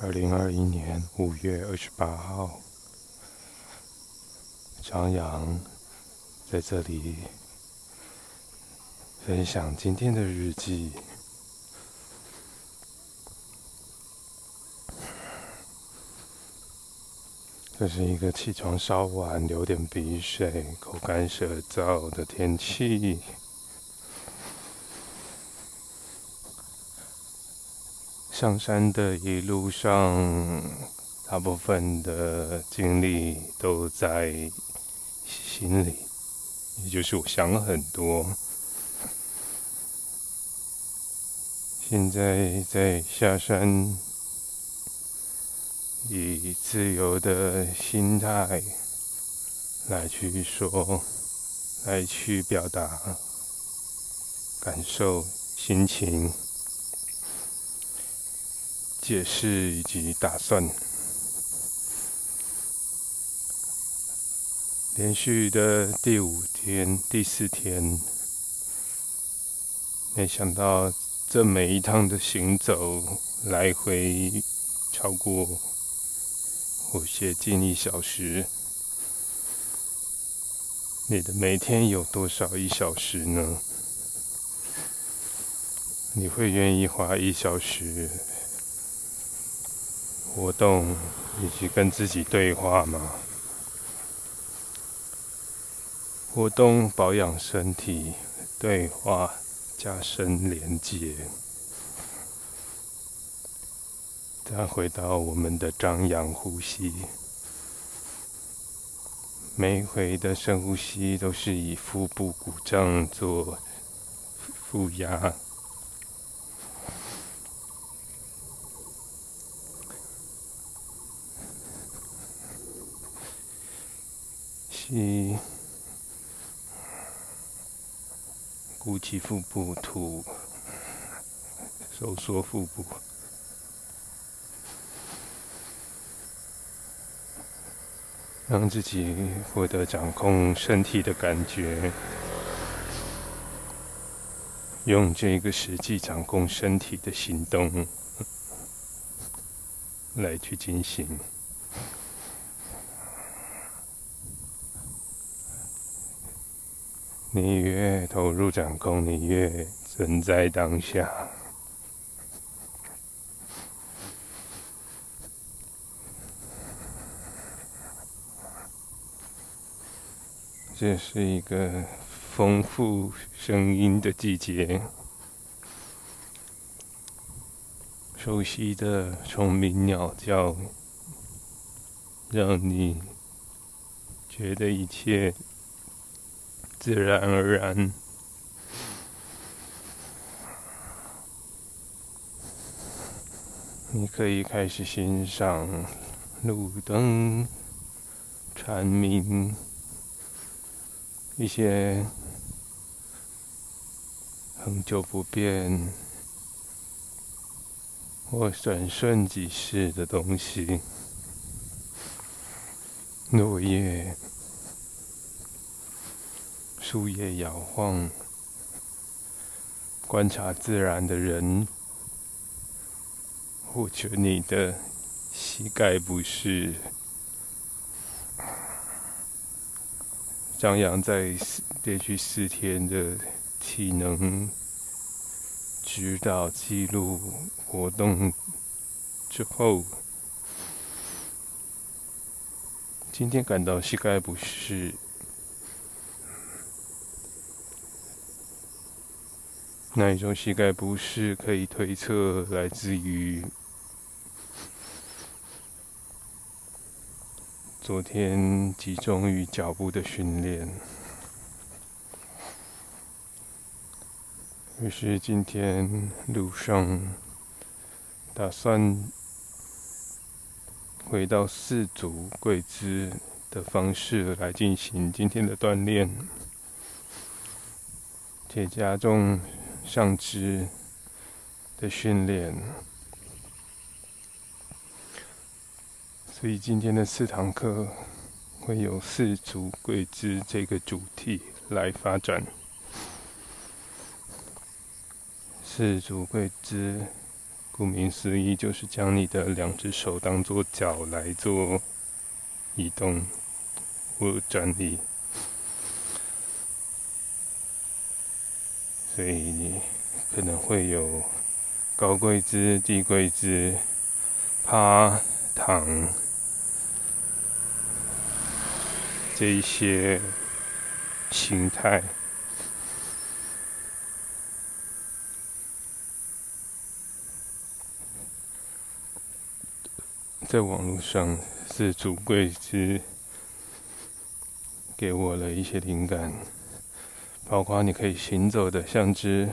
二零二一年五月二十八号，张扬在这里分享今天的日记。这是一个起床稍晚、流点鼻水、口干舌燥的天气。上山的一路上，大部分的精力都在心里，也就是我想了很多。现在在下山，以自由的心态来去说，来去表达感受、心情。解释以及打算，连续的第五天、第四天，没想到这每一趟的行走来回超过我接近一小时。你的每天有多少一小时呢？你会愿意花一小时？活动以及跟自己对话吗？活动保养身体，对话加深连接。再回到我们的张扬呼吸，每回的深呼吸都是以腹部鼓胀做负压。吸，鼓起腹部，吐，收缩腹部，让自己获得掌控身体的感觉，用这个实际掌控身体的行动来去进行。你越投入掌控，你越存在当下。这是一个丰富声音的季节，熟悉的虫鸣鸟叫，让你觉得一切。自然而然，你可以开始欣赏路灯、蝉鸣，一些恒久不变或转瞬即逝的东西，落叶。树叶摇晃，观察自然的人，或者你的膝盖不适。张扬在连续四天的体能指导记录活动之后，今天感到膝盖不适。那一种膝盖不适可以推测来自于昨天集中于脚步的训练，于是今天路上打算回到四组跪姿的方式来进行今天的锻炼，且加重。上肢的训练，所以今天的四堂课会有四足跪姿这个主题来发展。四足跪姿，顾名思义，就是将你的两只手当做脚来做移动或站立。所以你可能会有高跪姿、低跪姿、趴、躺这一些形态。在网络上是主贵之给我了一些灵感，包括你可以行走的像只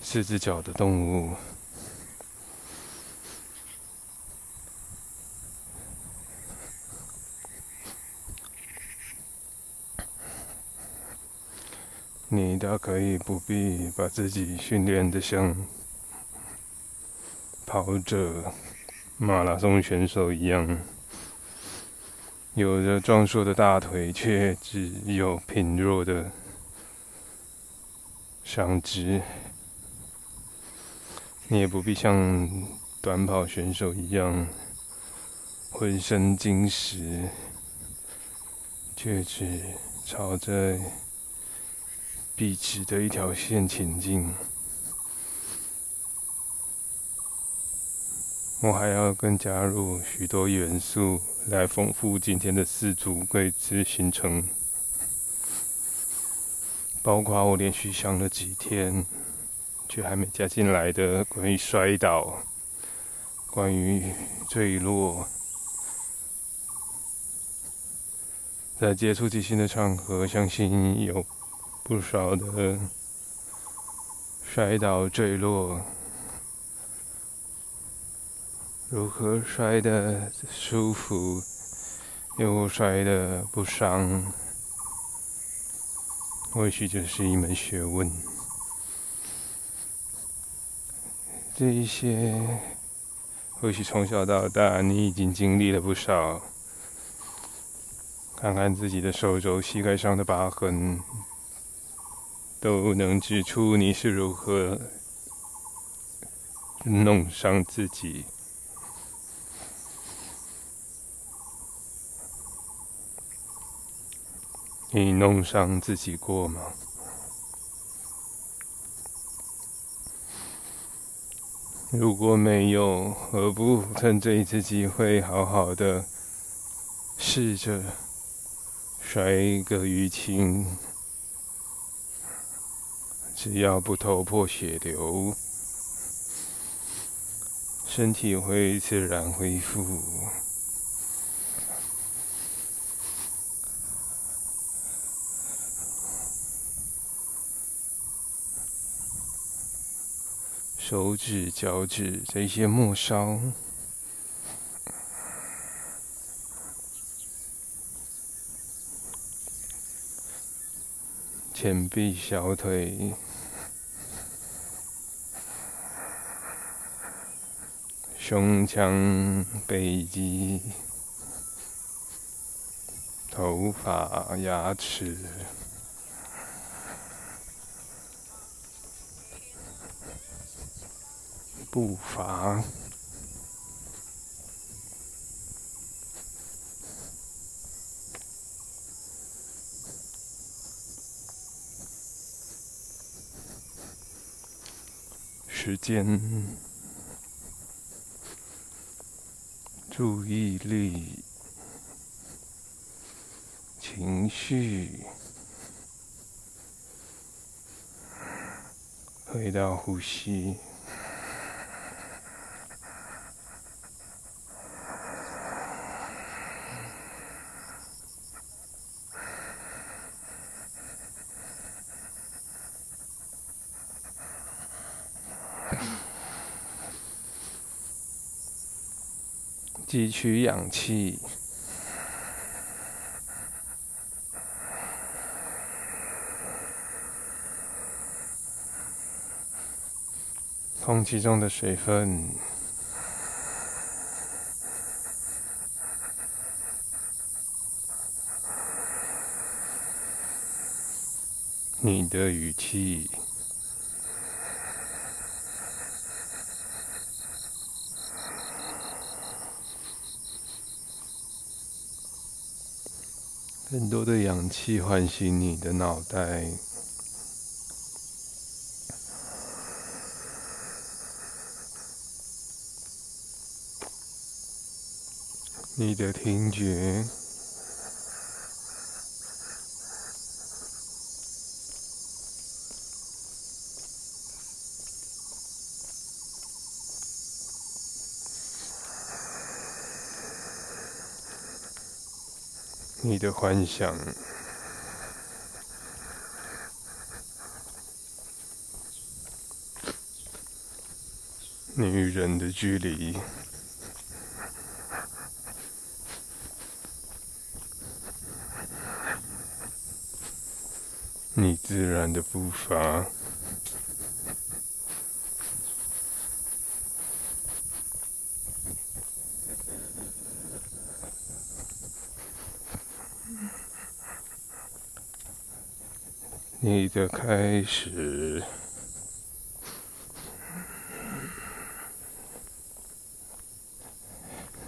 四只脚的动物，你大可以不必把自己训练的像跑者。马拉松选手一样，有着壮硕的大腿，却只有贫弱的上肢。你也不必像短跑选手一样，浑身晶石，却只朝着笔直的一条线前进。我还要更加入许多元素来丰富今天的四组跪姿行程，包括我连续想了几天却还没加进来的关于摔倒、关于坠落，在接触即兴的场合，相信有不少的摔倒、坠落。如何摔得舒服，又摔得不伤，或许就是一门学问。这一些，或许从小到大你已经经历了不少。看看自己的手肘、膝盖上的疤痕，都能指出你是如何弄伤自己。你弄伤自己过吗？如果没有，何不趁这一次机会，好好的试着摔个淤青？只要不头破血流，身体会自然恢复。手指、脚趾这些末梢，前臂、小腿、胸腔、背肌、头发、牙齿。步伐，时间，注意力，情绪，回到呼吸。汲取氧气，空气中的水分，你的语气。更多的氧气唤醒你的脑袋，你的听觉。的幻想，你与人的距离，你自然的步伐。你的开始，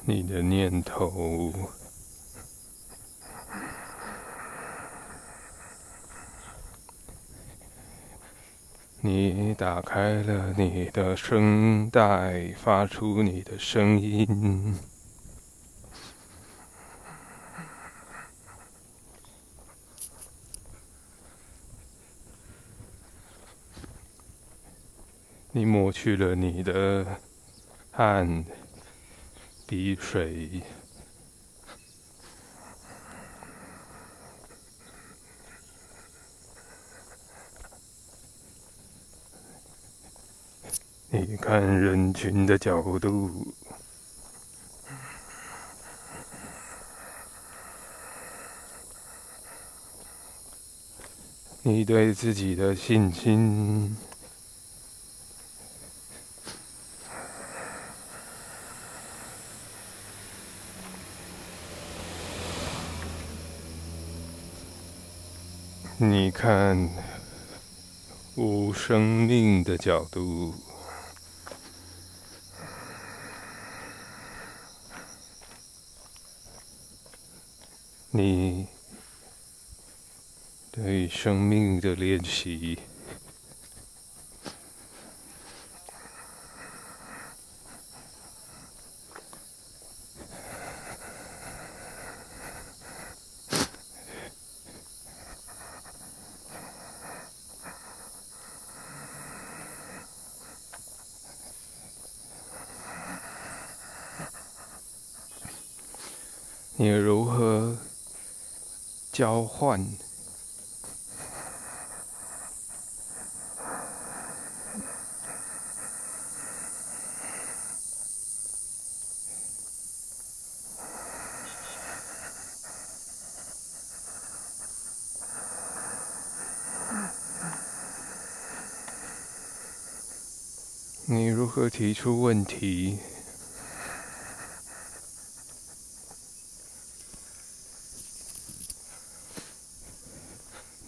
你的念头，你打开了你的声带，发出你的声音。你抹去了你的汗、鼻水，你看人群的角度，你对自己的信心。你看，无生命的角度，你对生命的练习。你如何交换？你如何提出问题？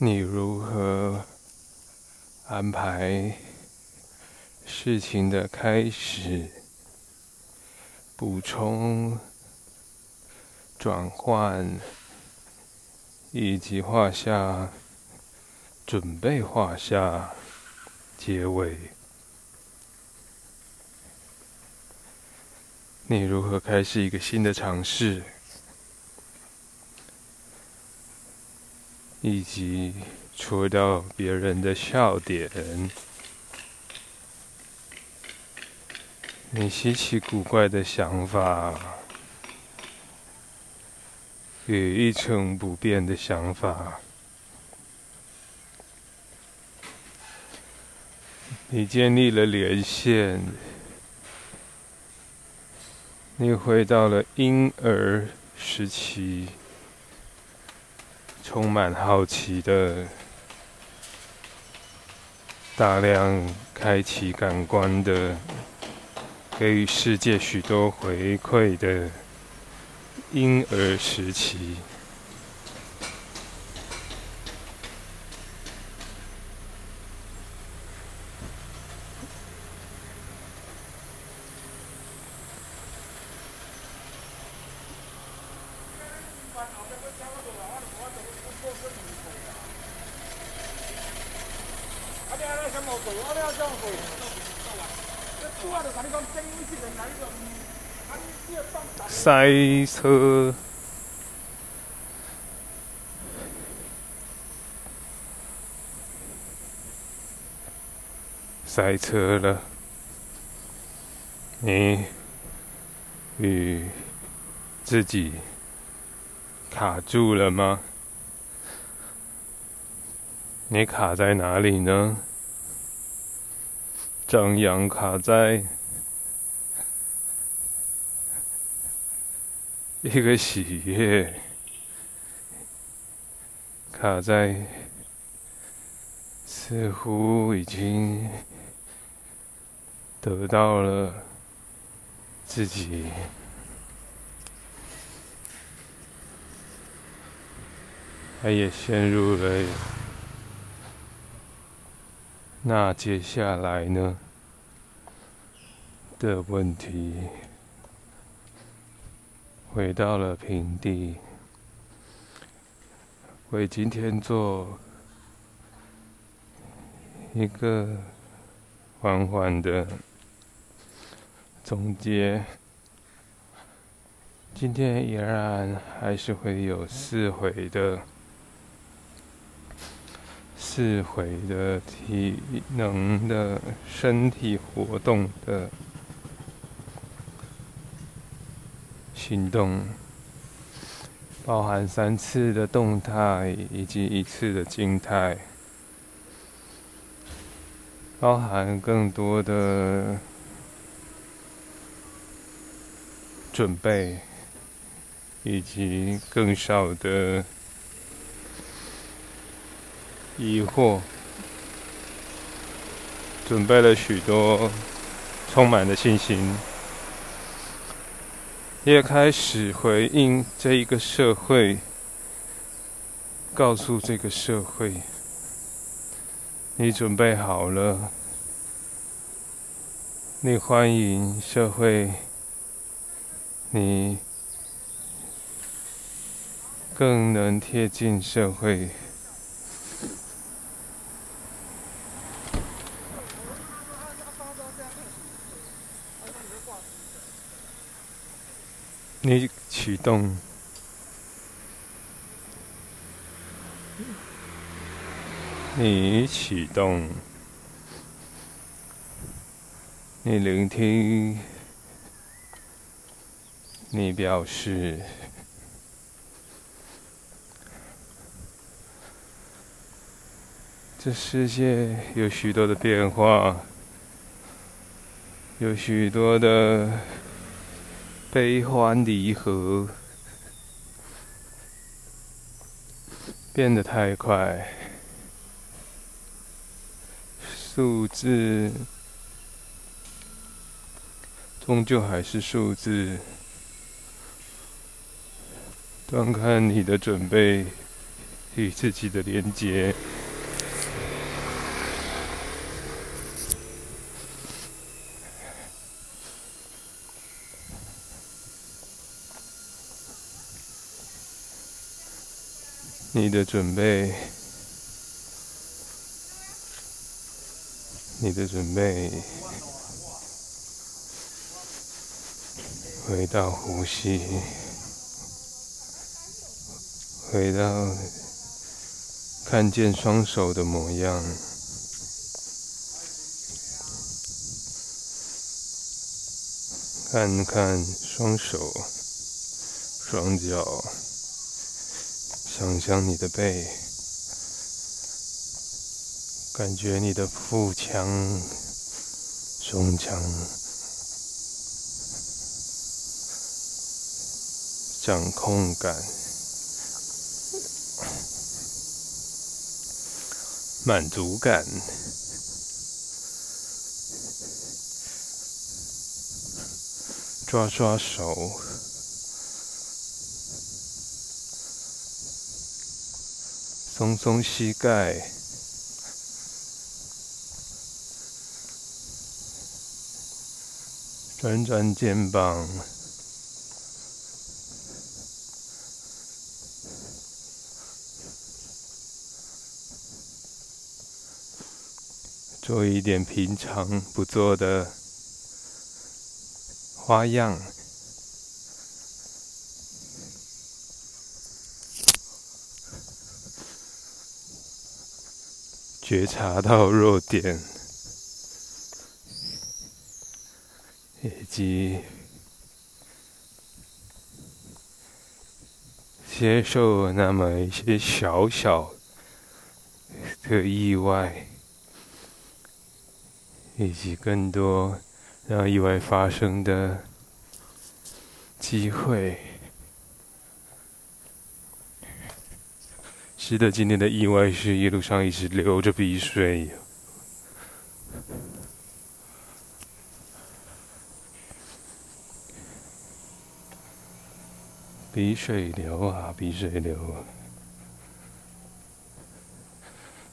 你如何安排事情的开始、补充、转换，以及画下、准备画下结尾？你如何开始一个新的尝试？以及戳到别人的笑点，你稀奇古怪的想法，与一成不变的想法，你建立了连线，你回到了婴儿时期。充满好奇的，大量开启感官的，给予世界许多回馈的婴儿时期。塞车，塞车了。你与自己卡住了吗？你卡在哪里呢？张扬卡在一个喜悦，卡在似乎已经得到了自己，他也陷入了。那接下来呢？的问题回到了平地，为今天做一个缓缓的总结。今天依然还是会有四回的。智慧的体能的身体活动的行动，包含三次的动态以及一次的静态，包含更多的准备以及更少的。疑惑，准备了许多，充满了信心，也开始回应这一个社会，告诉这个社会，你准备好了，你欢迎社会，你更能贴近社会。你启动，你启动，你聆听，你表示，这世界有许多的变化，有许多的。悲欢离合变得太快，数字终究还是数字。端看你的准备与自己的连接。你的准备，你的准备，回到呼吸，回到看见双手的模样，看看双手、双脚。想象你的背，感觉你的腹腔、胸腔，掌控感、满足感，抓抓手。松松膝盖。转转肩膀。做一点平常不做的花样。觉察到弱点，以及接受那么一些小小的意外。以及更多让意外发生的机会，是的，今天的意外是一路上一直流着鼻水，鼻水流啊，鼻水流。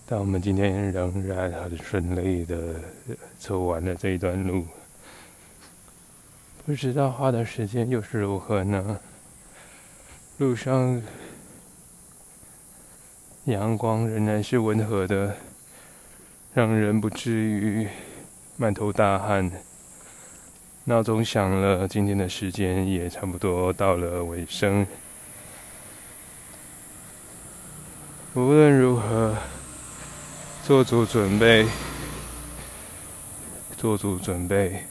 但我们今天仍然很顺利的走完了这一段路，不知道花的时间又是如何呢？路上阳光仍然是温和的，让人不至于满头大汗。闹钟响了，今天的时间也差不多到了尾声。无论如何。做足准备，做足准备，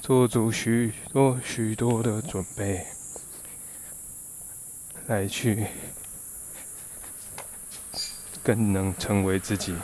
做足许多许多的准备，来去更能成为自己。